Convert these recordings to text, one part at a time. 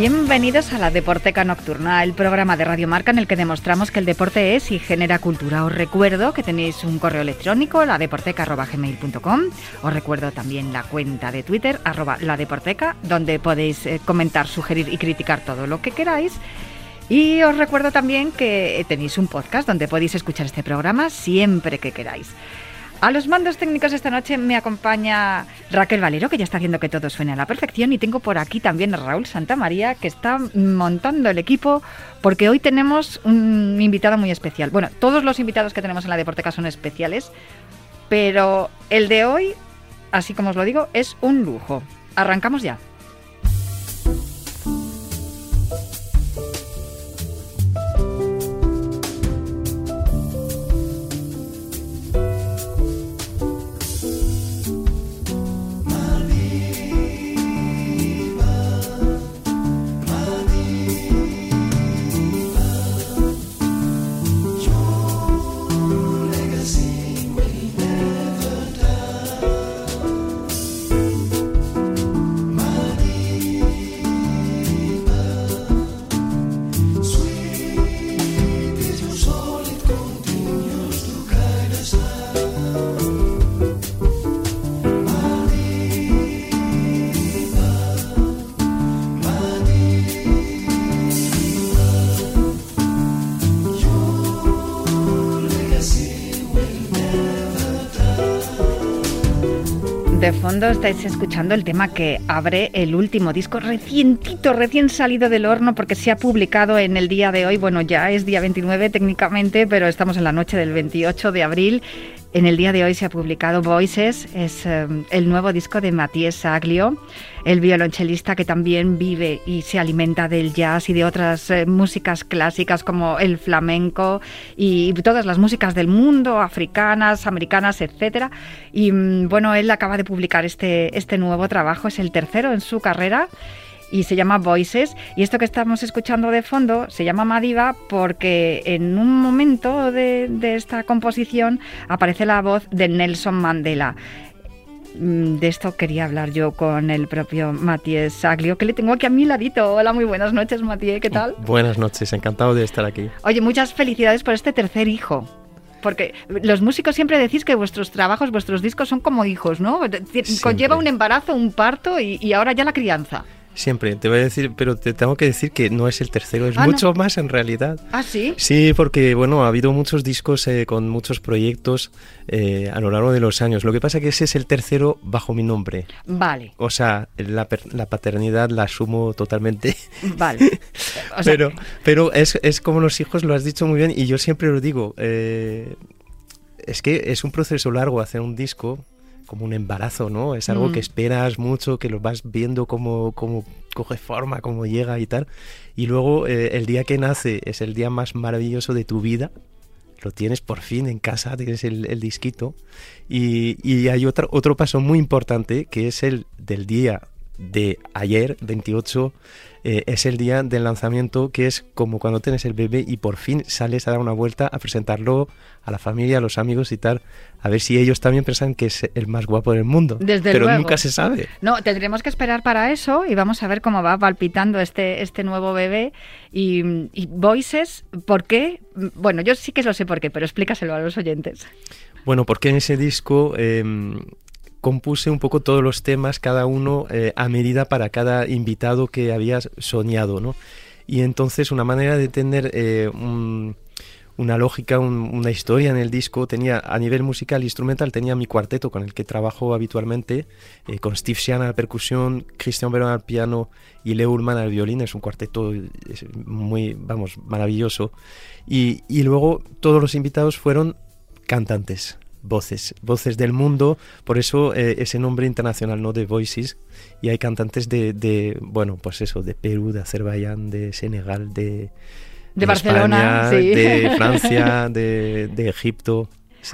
Bienvenidos a la Deporteca Nocturna, el programa de Radio Marca en el que demostramos que el deporte es y genera cultura. Os recuerdo que tenéis un correo electrónico, ladeporteca.gmail.com. Os recuerdo también la cuenta de Twitter, arroba ladeporteca, donde podéis eh, comentar, sugerir y criticar todo lo que queráis. Y os recuerdo también que tenéis un podcast donde podéis escuchar este programa siempre que queráis. A los mandos técnicos esta noche me acompaña Raquel Valero, que ya está haciendo que todo suene a la perfección, y tengo por aquí también a Raúl Santamaría, que está montando el equipo, porque hoy tenemos un invitado muy especial. Bueno, todos los invitados que tenemos en la Deporteca son especiales, pero el de hoy, así como os lo digo, es un lujo. Arrancamos ya. De fondo estáis escuchando el tema que abre el último disco recientito, recién salido del horno porque se ha publicado en el día de hoy. Bueno, ya es día 29 técnicamente, pero estamos en la noche del 28 de abril. En el día de hoy se ha publicado Voices, es eh, el nuevo disco de Matías Saglio, el violonchelista que también vive y se alimenta del jazz y de otras eh, músicas clásicas como el flamenco y, todas las músicas del mundo, africanas, americanas, etcétera. Y mm, bueno, él acaba de publicar este, este nuevo trabajo, es el tercero en su carrera y se llama Voices. Y esto que estamos escuchando de fondo se llama Madiva porque en un momento de, de esta composición aparece la voz de Nelson Mandela. Mm, de esto quería hablar yo con el propio Matías Saglio, que le tengo aquí a mi ladito. Hola, muy buenas noches, Matías, ¿qué tal? Buenas noches, encantado de estar aquí. Oye, muchas felicidades por este tercer hijo. Porque los músicos siempre decís que vuestros trabajos, vuestros discos son como hijos, ¿no? Conlleva un embarazo, un parto y, y ahora ya la crianza. Siempre, te voy a decir, pero te tengo que decir que no es el tercero, es ah, mucho más en realidad. ¿Ah, sí? Sí, porque bueno, ha habido muchos discos eh, con muchos proyectos eh, a lo largo de los años. Lo que pasa es que ese es el tercero bajo mi nombre. Vale. O sea, la, la paternidad la asumo totalmente. Vale. pero pero es, es, como los hijos, lo has dicho muy bien, y yo siempre lo digo. Eh, es que es un proceso largo hacer un disco, como un embarazo, ¿no? Es algo que mm. esperas mucho, que lo vas viendo cómo, cómo coge forma, cómo llega y tal. Y luego eh, el día que nace es el día más maravilloso de tu vida. Lo tienes por fin en casa, tienes el, disquito. Y, y, hay otro, otro paso muy importante que es el del día de ayer, 28 eh, es el día del lanzamiento, que es como cuando tienes el bebé y por fin sales a dar una vuelta a presentarlo a la familia, a los amigos y tal, a ver si ellos también piensan que es el más guapo del mundo. Desde Pero nunca se sabe. No, tendremos que esperar para eso y vamos a ver cómo va palpitando este, este nuevo bebé. Y, Voices, ¿por qué? Bueno, yo sí que lo sé por qué, pero explícaselo a los oyentes. Bueno, porque en ese disco em, compuse un poco todos los temas, cada uno eh, a medida para cada invitado que habías soñado, ¿no? Y entonces una manera de tener eh, una lógica, una historia en el disco, tenía a nivel musical, instrumental, tenía mi cuarteto con el que trabajo habitualmente, eh, con Steve Sian a la percusión, Christian Verón al piano y Leo Ullman al violín, es un cuarteto muy, vamos, maravilloso. Y, y luego todos los invitados fueron cantantes, voces, voces del mundo, por eso eh, ese nombre internacional, ¿no? De Voices, y hay cantantes de, de, bueno, pues eso, de Perú, de Azerbaiyán, de Senegal, de... De, Barcelona, de Francia, de, de Egipto.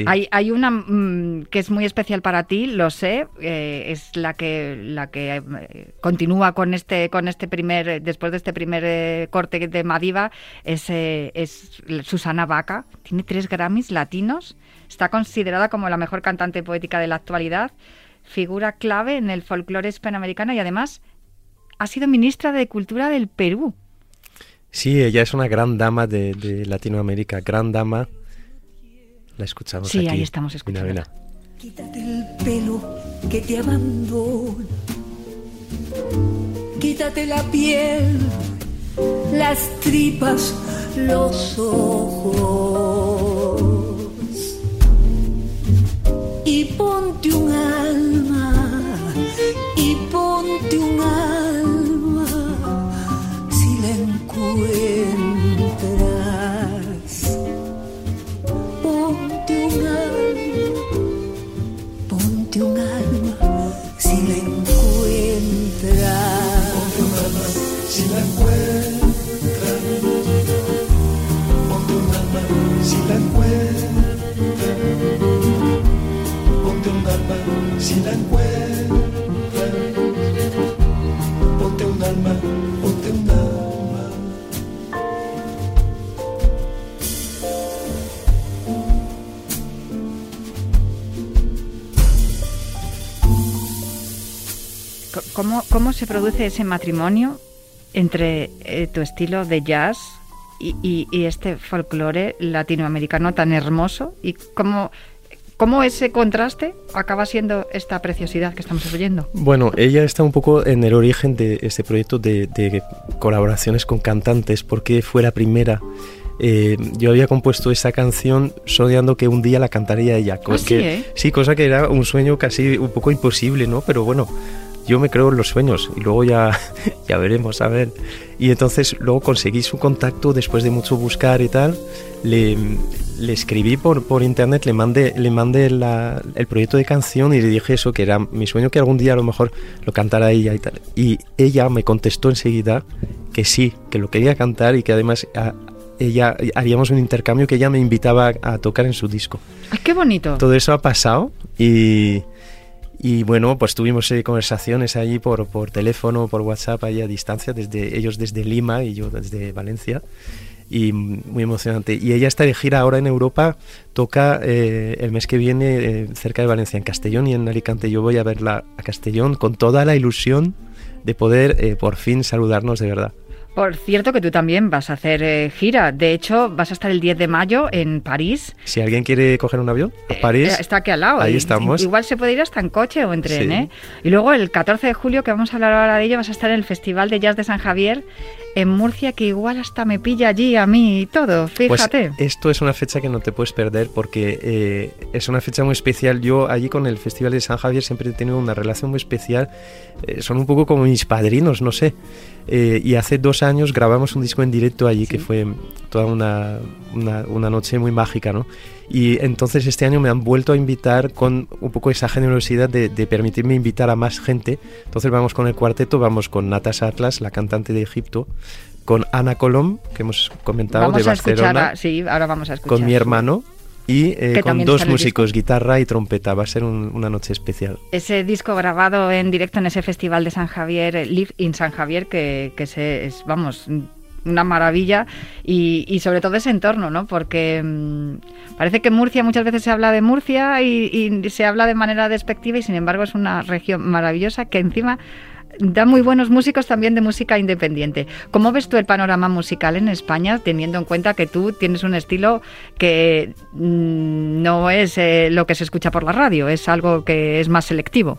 Hay, hay una mm, que es muy especial para ti, lo sé, eh, es la que la que eh, continúa con este con este primer después de este primer eh, corte de Madiva es, es Susana Vaca, tiene tres Grammys latinos, está considerada como la mejor cantante poética de la actualidad, figura clave en el folclore hispanoamericano y además ha sido ministra de Cultura del Perú. Sí, ella es una gran dama de, Latinoamérica, gran dama. La escuchamos sí, aquí. Sí, ahí estamos escuchando. Quítate el pelo que te abandona. Quítate la piel, las tripas, los ojos. Y Un alma, si la encuentras. Ponte un alma, ponte un alma. ¿Cómo, ¿Cómo se produce ese matrimonio entre eh, tu estilo de jazz y, y este folclore latinoamericano tan hermoso? ¿Y cómo, cómo ese contraste acaba siendo esta preciosidad que estamos oyendo? Bueno, ella está un poco en el origen de este proyecto de, de colaboraciones con cantantes, porque fue la primera eh, yo había compuesto esa canción soñando que un día la cantaría ella. ¿Ah, sí, eh? sí, cosa que era un sueño casi un poco imposible, ¿no? Pero bueno, yo me creo en los sueños y luego ya, ya veremos, a ver. Y entonces luego conseguí su contacto después de mucho buscar y tal. Le, le escribí por, por internet, le mandé, le mandé la, el proyecto de canción y le dije eso, que era mi sueño que algún día a lo mejor lo cantara ella y tal. Y ella me contestó enseguida que sí, que lo quería cantar y que además a, ella haríamos un intercambio que ella me invitaba a tocar en su disco. ¡Ay, qué bonito! Todo eso ha pasado y, y bueno, pues tuvimos eh, conversaciones allí por, por teléfono, por WhatsApp, ahí a distancia, desde ellos desde Lima y yo desde Valencia. Y muy emocionante. Y ella está de gira ahora en Europa, toca eh, el mes que viene eh, cerca de Valencia, en Castellón y en Alicante. Yo voy a verla a Castellón con toda la ilusión de poder por fin saludarnos de verdad. Por cierto que tú también vas a hacer eh, gira. De hecho, vas a estar el 10 de mayo en París. Si alguien quiere coger un avión a Eh, París, eh, está aquí al lado. ahí Y- estamos. Igual se puede ir hasta en coche o en tren, Sí. ¿eh? Y luego el 14 de julio, que vamos a hablar ahora de ello, vas a estar en el Festival de Jazz de San Javier en Murcia, que igual hasta me pilla allí a mí y todo. Pues Fíjate. esto es una fecha que no te puedes perder porque eh, es una fecha muy especial. Yo allí con el Festival de San Javier siempre he tenido una relación muy especial. Eh, son un poco como mis padrinos, no sé. Eh, y hace dos años grabamos un disco en directo allí que fue toda una, una, una noche muy mágica, ¿no? Y entonces este año me han vuelto a invitar con un poco esa generosidad de, de permitirme invitar a más gente. Entonces vamos con el cuarteto, vamos con Natasha Atlas, la cantante de Egipto, con Ana Colom, que hemos comentado, vamos de Barcelona a- sí, ahora vamos a escuchar. con mi hermano y eh, con dos músicos, guitarra y trompeta. Va a ser un- una noche especial. Ese disco grabado en directo en ese festival de San Javier, eh, Live in San Javier, que, que se, es, vamos, una maravilla y, y sobre todo ese entorno, ¿no? Porque mm, parece que Murcia muchas veces se habla de Murcia y, y se habla de manera despectiva y sin embargo es una región maravillosa que encima da muy buenos músicos también de música independiente. ¿Cómo ves tú el panorama musical en España, teniendo en cuenta que tú tienes un estilo que mm, no es eh, lo que se escucha por la radio, es algo que es más selectivo?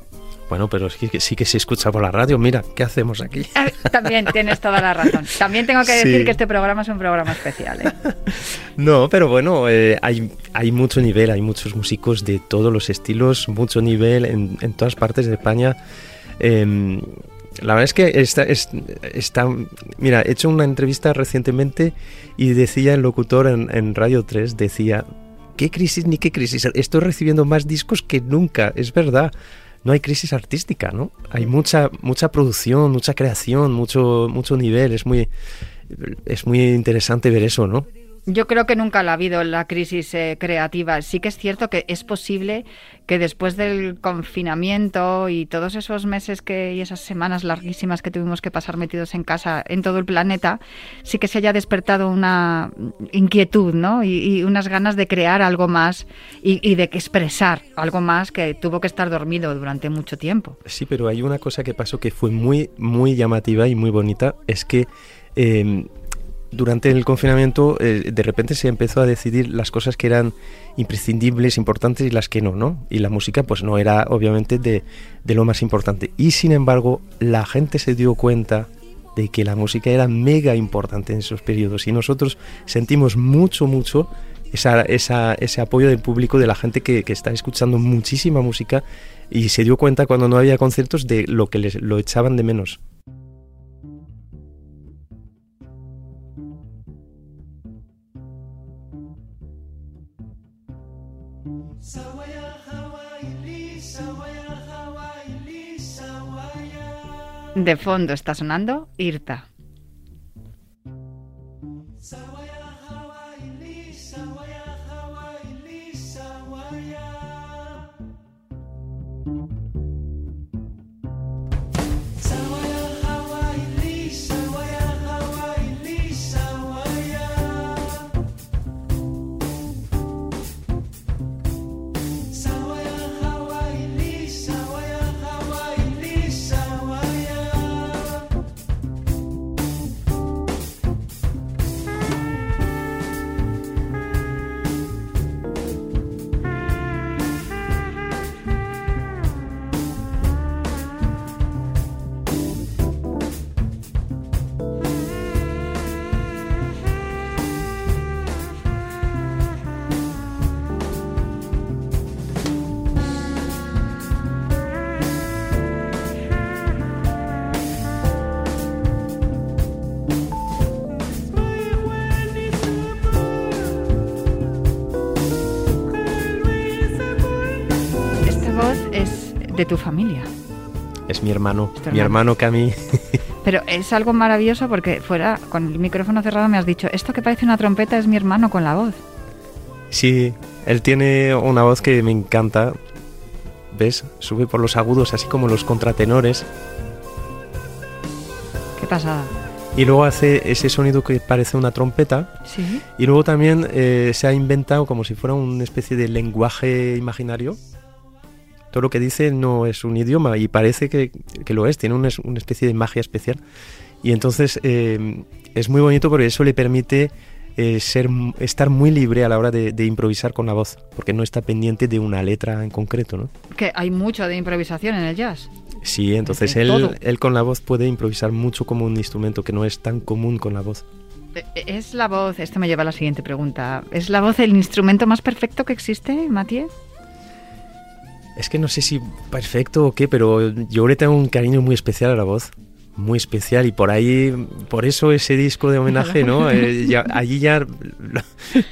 Bueno, pero sí que, sí que se escucha por la radio. Mira, ¿qué hacemos aquí? Ah, También tienes toda la razón. También tengo que Sí. decir que este programa es un programa especial. ¿eh? No, pero bueno, eh, hay, hay mucho nivel, hay muchos músicos de todos los estilos, mucho nivel en, en todas partes de España. Em, la verdad es que está, es- está- Mira, he hecho una entrevista recientemente y decía el locutor en, en Radio 3, decía, ¿qué crisis ni qué crisis? Estoy recibiendo más discos que nunca, es verdad. No hay crisis artística, ¿no? Hay mucha, mucha producción, mucha creación, mucho, mucho nivel. Es muy, es muy interesante ver eso, ¿no? Yo creo que nunca la ha habido la crisis eh, creativa. Sí que es cierto que es posible que después del confinamiento y todos esos meses que, y esas semanas larguísimas que tuvimos que pasar metidos en casa en todo el planeta, sí que se haya despertado una inquietud ¿no? y, unas ganas de crear algo más y, de expresar algo más que tuvo que estar dormido durante mucho tiempo. Sí, pero hay una cosa que pasó que fue muy, muy llamativa y muy bonita, es que... Eh, durante el confinamiento eh, de repente se empezó a decidir las cosas que eran imprescindibles, importantes y las que no, ¿no? Y la música pues no era obviamente de, de lo más importante. Y sin embargo la gente se dio cuenta de que la música era mega importante en esos periodos y nosotros sentimos mucho, mucho esa, esa, ese apoyo del público, de la gente que, que, está escuchando muchísima música y se dio cuenta cuando no había conciertos de lo que les lo echaban de menos. De fondo está sonando Irta. De tu familia. Es mi hermano, mi hermano Cami. Pero es algo maravilloso porque fuera, con el micrófono cerrado me has dicho, esto que parece una trompeta es mi hermano con la voz. Sí, él tiene una voz que me encanta. ¿Ves? Sube por los agudos, así como los contratenores. Qué pasada. Y luego hace ese sonido que parece una trompeta. Sí. Y luego también eh, se ha inventado como si fuera una especie de lenguaje imaginario todo lo que dice no es un idioma y parece que, que lo es, tiene una, una, especie de magia especial. Y entonces eh, es muy bonito porque eso le permite eh, ser, estar muy libre a la hora de, de, improvisar con la voz, porque no está pendiente de una letra en concreto. ¿no? Que hay mucho de improvisación en el jazz. Sí, entonces él, él con la voz puede improvisar mucho como un instrumento que no es tan común con la voz. Eh, ¿Es la voz, esto me lleva a la siguiente pregunta, ¿es la voz el instrumento más perfecto que existe, Matías? Es que no sé si perfecto o qué, pero yo le tengo un cariño muy especial a la voz. Muy especial y por ahí, por eso ese disco de homenaje, ¿no? Eh, ya, allí ya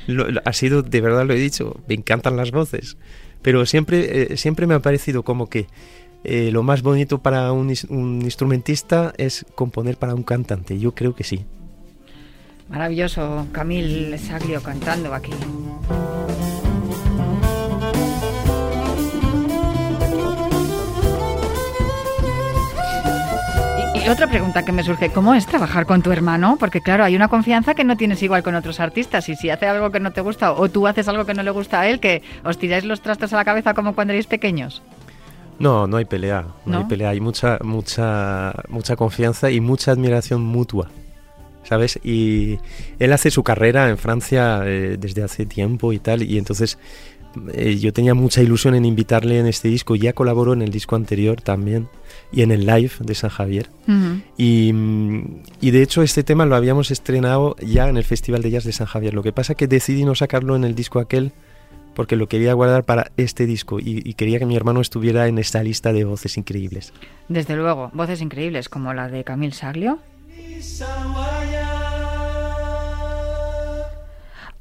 lo, lo, ha sido, de verdad lo he dicho, me encantan las voces. Pero siempre, eh, siempre me ha parecido como que eh, lo más bonito para un, un instrumentista es componer para un cantante. Yo creo que sí. Maravilloso, Camil Saglio cantando aquí. Y otra pregunta que me surge, ¿cómo es trabajar con tu hermano? Porque claro, hay una confianza que no tienes igual con otros artistas y si hace algo que no te gusta o tú haces algo que no le gusta a él, que os tiráis los trastos a la cabeza como cuando erais pequeños. No, no hay pelea, no, ¿No? hay pelea, hay mucha, mucha, mucha confianza y mucha admiración mutua. ¿Sabes? Y él hace su carrera en Francia eh, desde hace tiempo y tal, y entonces eh, yo tenía mucha ilusión en invitarle en este disco, ya colaboró en el disco anterior también y en el live de San Javier. Uh -huh. y, y, de hecho este tema lo habíamos estrenado ya en el Festival de Jazz de San Javier. Lo que pasa que decidí no sacarlo en el disco aquel porque lo quería guardar para este disco y, y, quería que mi hermano estuviera en esta lista de voces increíbles. Desde luego, voces increíbles como la de Camille Saglio.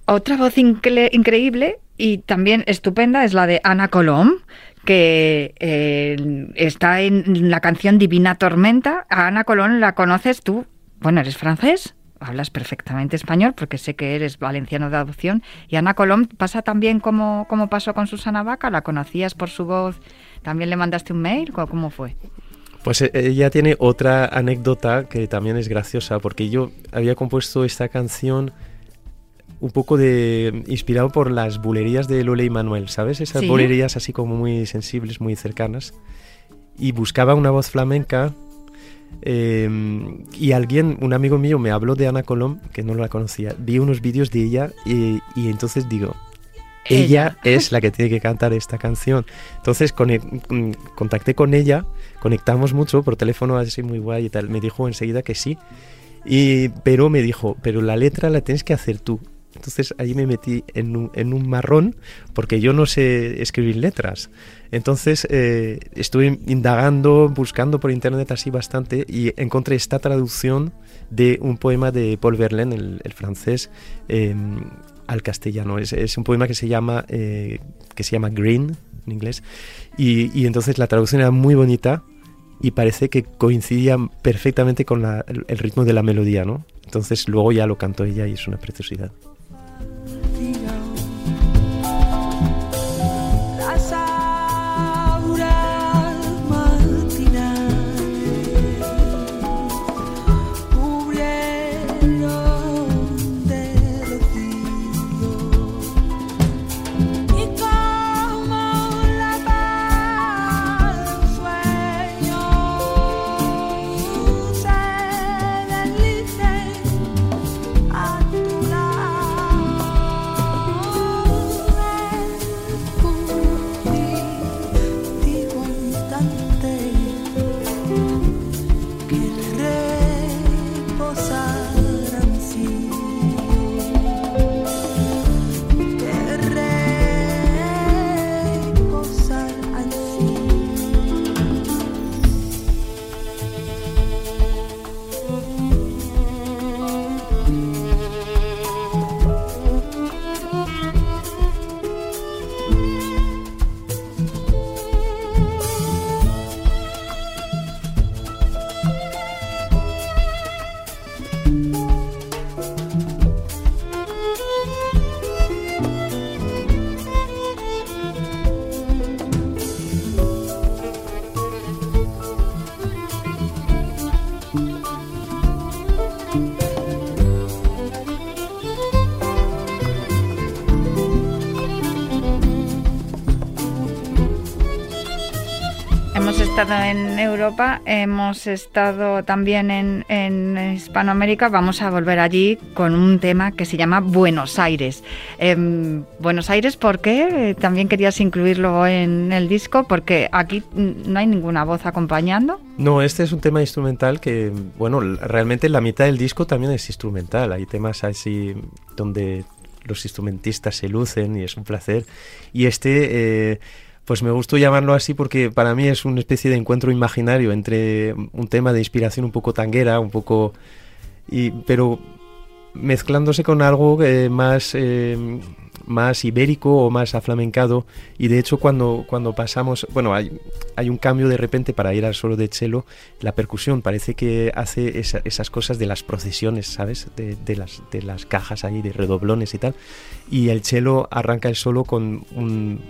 Otra voz incre increíble y también estupenda es la de Ana Colom, que eh, está en la canción Divina Tormenta. A Ana Colón la conoces tú. Bueno, ¿eres francés? hablas perfectamente español porque sé que eres valenciano de adopción. Y Ana Colom pasa también como, como pasó con Susana Vaca, ¿la conocías por su voz? ¿También le mandaste un mail? ¿Cómo fue? Pues eh, ella tiene otra anécdota que también es graciosa, porque yo había compuesto esta canción un poco de inspirado por las bulerías de Lole y Manuel, ¿sabes? Esas Sí. bulerías así como muy sensibles, muy cercanas. Y buscaba una voz flamenca. eh, y alguien, un amigo mío, me habló de Ana Colom, que no la conocía. Vi unos vídeos de ella y, y entonces digo, ella es la que tiene que cantar esta canción. Entonces mm, contacté con ella, conectamos mucho por teléfono así muy guay y tal. Me dijo enseguida que sí. Y, pero me dijo, pero la letra la tienes que hacer tú. Entonces ahí me metí en un, en un marrón porque yo no sé escribir letras. Entonces eh, estuve indagando, buscando por internet así bastante y encontré esta traducción de un poema de Paul Verlaine, el, el francés, eh, al castellano. Es, es un poema que se llama, eh, que se llama Green en inglés. Y, y entonces la traducción era muy bonita y parece que coincidía perfectamente con la- el, el ritmo de la melodía, ¿no? Entonces luego ya lo cantó ella y es una preciosidad. Estado en Europa, hemos estado también en, en Hispanoamérica. Vamos a volver allí con un tema que se llama Buenos Aires. Em, Buenos Aires, ¿por qué? Eh, También querías incluirlo en el disco, porque aquí no hay ninguna voz acompañando. No, este es un tema instrumental que, bueno, realmente la mitad del disco también es instrumental. Hay temas así donde los instrumentistas se lucen y es un placer. Y este, eh, pues me gustó llamarlo así porque para mí es una especie de encuentro imaginario entre un tema de inspiración un poco tanguera, un poco... Y, pero mezclándose con algo eh, más, eh, más ibérico o más aflamencado. Y de hecho cuando, cuando pasamos, bueno, hay, hay un cambio de repente para ir al solo de cello, la percusión parece que hace esa- esas cosas de las procesiones, ¿sabes? De, las, de las cajas ahí, de redoblones y tal. Y el cello arranca el solo con un...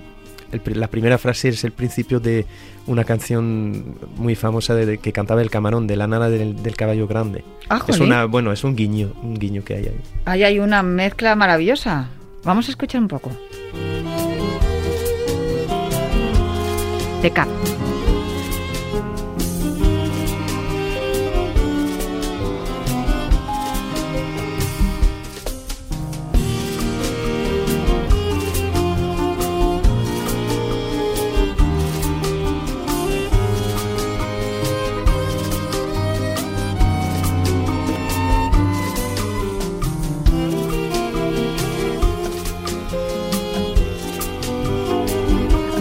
el la primera frase es el principio de una canción muy famosa de, de- que cantaba el camarón, de la nana del, del caballo grande. Ah, Es una, bueno, es un guiño, un guiño que hay ahí. Ahí hay una mezcla maravillosa. Vamos a escuchar un poco. De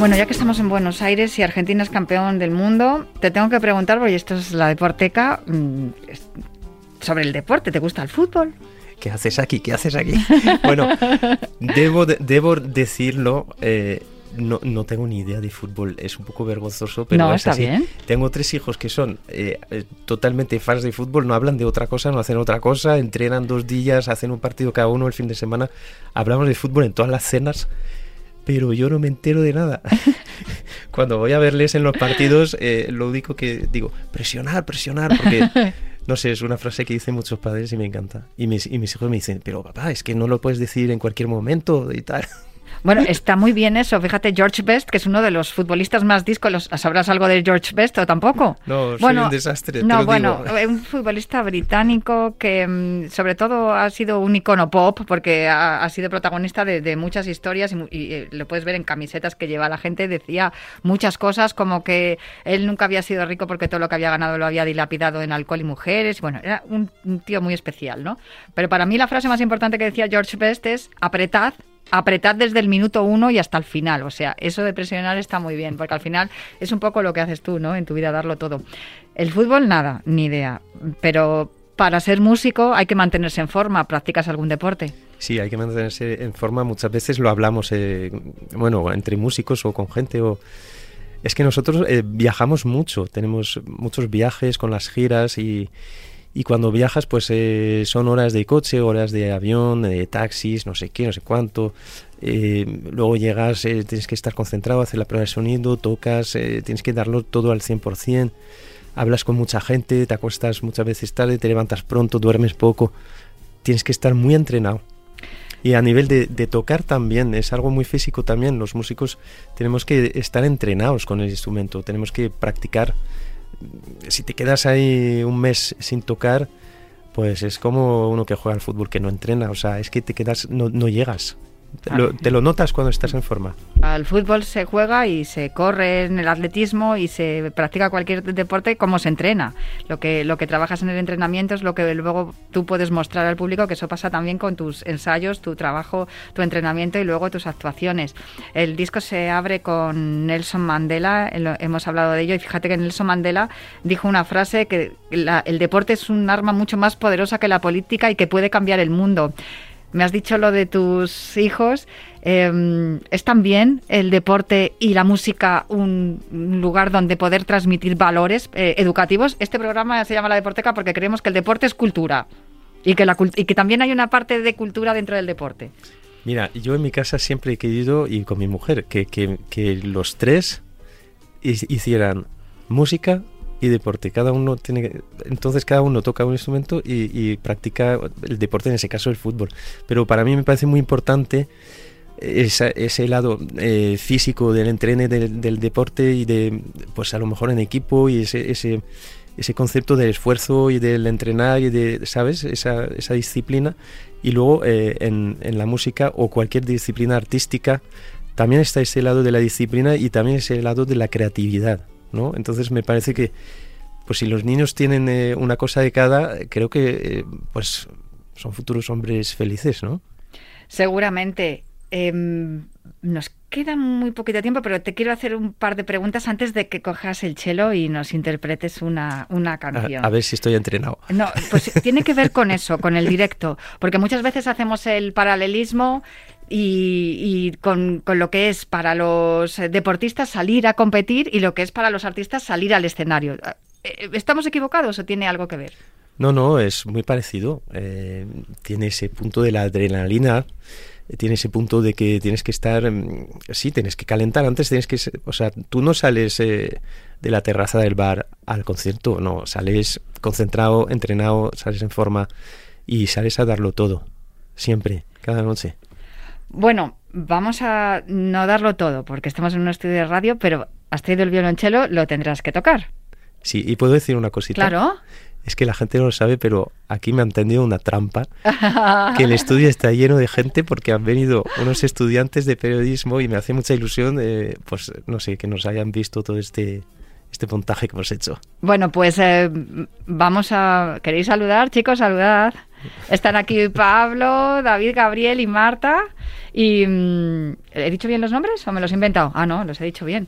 Bueno, ya que estamos en Buenos Aires y Argentina es campeón del mundo, te tengo que preguntar, porque esto es la deporteca, mm, sobre el deporte. ¿Te gusta el fútbol? ¿Qué haces aquí? ¿Qué haces aquí? bueno, debo, de- debo decirlo, eh, no, no tengo ni idea de fútbol. Es un poco vergonzoso, pero No, es está así. bien. Tengo tres hijos que son eh, eh, totalmente fans de fútbol, no hablan de otra cosa, no hacen otra cosa, entrenan dos días, hacen un partido cada uno el fin de semana. Hablamos de fútbol en todas las cenas, pero yo no me entero de nada. Cuando voy a verles en los partidos, eh, lo único que digo, presionar, presionar, porque no sé, es una frase que dicen muchos padres y me encanta. Y mis, y mis hijos me dicen, pero papá, es que no lo puedes decir en cualquier momento y tal. Bueno, está muy bien eso. Fíjate, George Best, que es uno de los futbolistas más discos. ¿Sabrás algo de George Best o tampoco? No, soy un desastre, te No, lo bueno, digo. un futbolista británico que mm, sobre todo ha sido un icono pop porque ha, ha sido protagonista de, de muchas historias y, y, eh, lo puedes ver en camisetas que lleva la gente. Decía muchas cosas como que él nunca había sido rico porque todo lo que había ganado lo había dilapidado en alcohol y mujeres. Bueno, era un, un tío muy especial, ¿no? Pero para mí la frase más importante que decía George Best es apretad apretad desde el minuto uno y hasta el final. O sea, eso de presionar está muy bien, porque al final es un poco lo que haces tú, ¿no? En tu vida, darlo todo. El fútbol, nada, ni idea. Pero para ser músico hay que mantenerse en forma. ¿Practicas algún deporte? Sí, hay que mantenerse en forma. Muchas veces lo hablamos, eh, bueno, entre músicos o con gente. O... Es que nosotros eh, viajamos mucho, tenemos muchos viajes con las giras y, y cuando viajas, pues eh, son horas de coche, horas de avión, de taxis, no sé qué, no sé cuánto. Eh, luego llegas, eh, tienes que estar concentrado, hacer la prueba de sonido, tocas, eh, tienes que darlo todo al 100%. Hablas con mucha gente, te acuestas muchas veces tarde, te levantas pronto, duermes poco. Tienes que estar muy entrenado. Y a nivel de, de tocar también, es algo muy físico también. Los músicos tenemos que estar entrenados con el instrumento, tenemos que practicar si te quedas ahí un mes sin tocar, pues es como uno que juega al fútbol que no entrena, o sea, es que te quedas, no, no llegas. Te lo, te lo notas cuando estás en forma. Al fútbol se juega y se corre en el atletismo y se practica cualquier deporte como se entrena. Lo que, lo que trabajas en el entrenamiento es lo que luego tú puedes mostrar al público, que eso pasa también con tus ensayos, tu trabajo, tu entrenamiento y luego tus actuaciones. El disco se abre con Nelson Mandela, el- hemos hablado de ello, y fíjate que Nelson Mandela dijo una frase que la- el deporte es un arma mucho más poderosa que la política y que puede cambiar el mundo. Me has dicho lo de tus hijos. eh, ¿Es también el deporte y la música un lugar donde poder transmitir valores eh, educativos? Este programa se llama La Deporteca porque creemos que el deporte es cultura y que, también hay una parte de cultura dentro del deporte. Mira, yo en mi casa siempre he querido, y con mi mujer, que, los tres hi- hicieran música y deporte. Cada uno tiene entonces cada uno toca un instrumento y, practica el deporte, en ese caso el fútbol. Pero para mí me parece muy importante esa- ese lado eh, físico del entrene del, deporte y de, pues a lo mejor en equipo y ese, ese, ese concepto del esfuerzo y del entrenar y de, ¿sabes? Esa, esa disciplina. Y luego eh, en, en la música o cualquier disciplina artística también está ese lado de la disciplina y también ese lado de la creatividad, ¿no? Entonces me parece que, pues si los niños tienen eh, una cosa de cada, creo que, eh, pues son futuros hombres felices, ¿no? Seguramente. em, nos queda muy poquito tiempo, pero te quiero hacer un par de preguntas antes de que cojas el chelo y nos interpretes una, una canción. a ver si estoy entrenado. No, pues tiene que ver con eso, con el directo, porque muchas veces hacemos el paralelismo y, y con, con lo que es para los deportistas salir a competir y lo que es para los artistas salir al escenario. Eh, ¿Estamos equivocados o tiene algo que ver? No, no, es muy parecido. Eh, tiene ese punto de la adrenalina, tiene ese punto de que tienes que estar, mm, sí, tienes que calentar antes, tienes que, o sea, tú no sales eh, de la terraza del bar al concierto, no, sales concentrado, entrenado, sales en forma y sales a darlo todo, siempre, cada noche. Bueno, vamos a no darlo todo, porque estamos en un estudio de radio, pero has traído el violonchelo, lo tendrás que tocar. Sí, y puedo decir una cosita. Claro. Es que la gente no lo sabe, pero aquí me han tendido una trampa. que el estudio está lleno de gente porque han venido unos estudiantes de periodismo y me hace mucha ilusión, eh, pues no sé, que nos hayan visto todo este, este montaje que hemos hecho. Bueno, pues eh, vamos a... ¿Queréis saludar, chicos? Saludad. Están aquí Pablo, David, Gabriel y Marta. Y mm, ¿He dicho bien los nombres o me los he inventado? Ah, no, los he dicho bien.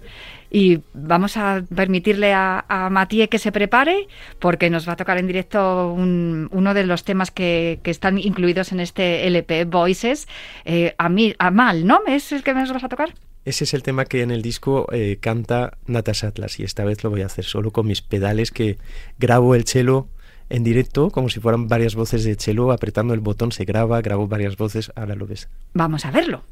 Y vamos a permitirle a, a Matías que se prepare porque nos va a tocar en directo un- uno de los temas que, que están incluidos en este LP, Voices. Eh, a, mí, a Mal, ¿no? ¿Es el que nos vas a tocar? Ese es el tema que en el disco eh, canta Natasha Atlas y esta vez lo voy a hacer solo con mis pedales que grabo el cello en directo como si fueran varias voces de cello, apretando el botón se graba, grabo varias voces, ahora lo ves. Vamos a verlo.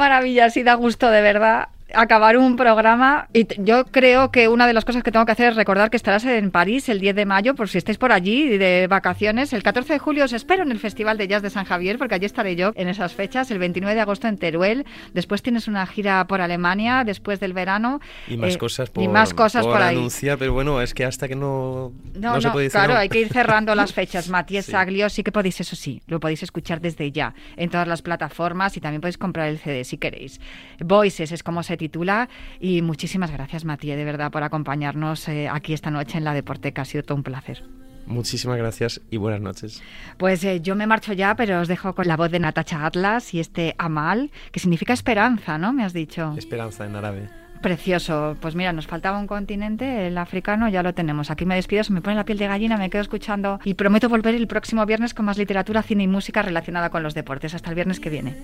Maravilla, sí da gusto de verdad acabar un programa y yo creo que una de las cosas que tengo que hacer es recordar que estarás en París el 10 de mayo por si estáis por allí de vacaciones. El 14 de julio os espero en el Festival de Jazz de San Javier porque allí estaré yo en esas fechas. El 29 de agosto en Teruel. Después tienes una gira por Alemania después del verano. Y más Eh, cosas por, y más cosas por, ahí. anunciar, pero bueno, es que hasta que no, No, no se puede decir claro, no. hay que ir cerrando las fechas. Matías Sí. Saglio, sí que podéis, eso sí, lo podéis escuchar desde ya en todas las plataformas y también podéis comprar el CD si queréis. Voices es como se titula y muchísimas gracias Matías, de verdad, por acompañarnos eh, aquí esta noche en la Deporteca. Ha sido todo un placer. Muchísimas gracias y buenas noches. Pues eh, yo me marcho ya, pero os dejo con la voz de Natacha Atlas y este Amal, que significa esperanza, ¿no? Me has dicho. Esperanza en árabe. Precioso. Pues mira, nos faltaba un continente, el africano, ya lo tenemos. Aquí me despido, se me pone la piel de gallina, me quedo escuchando y prometo volver el próximo viernes con más literatura, cine y música relacionada con los deportes. Hasta el viernes que viene.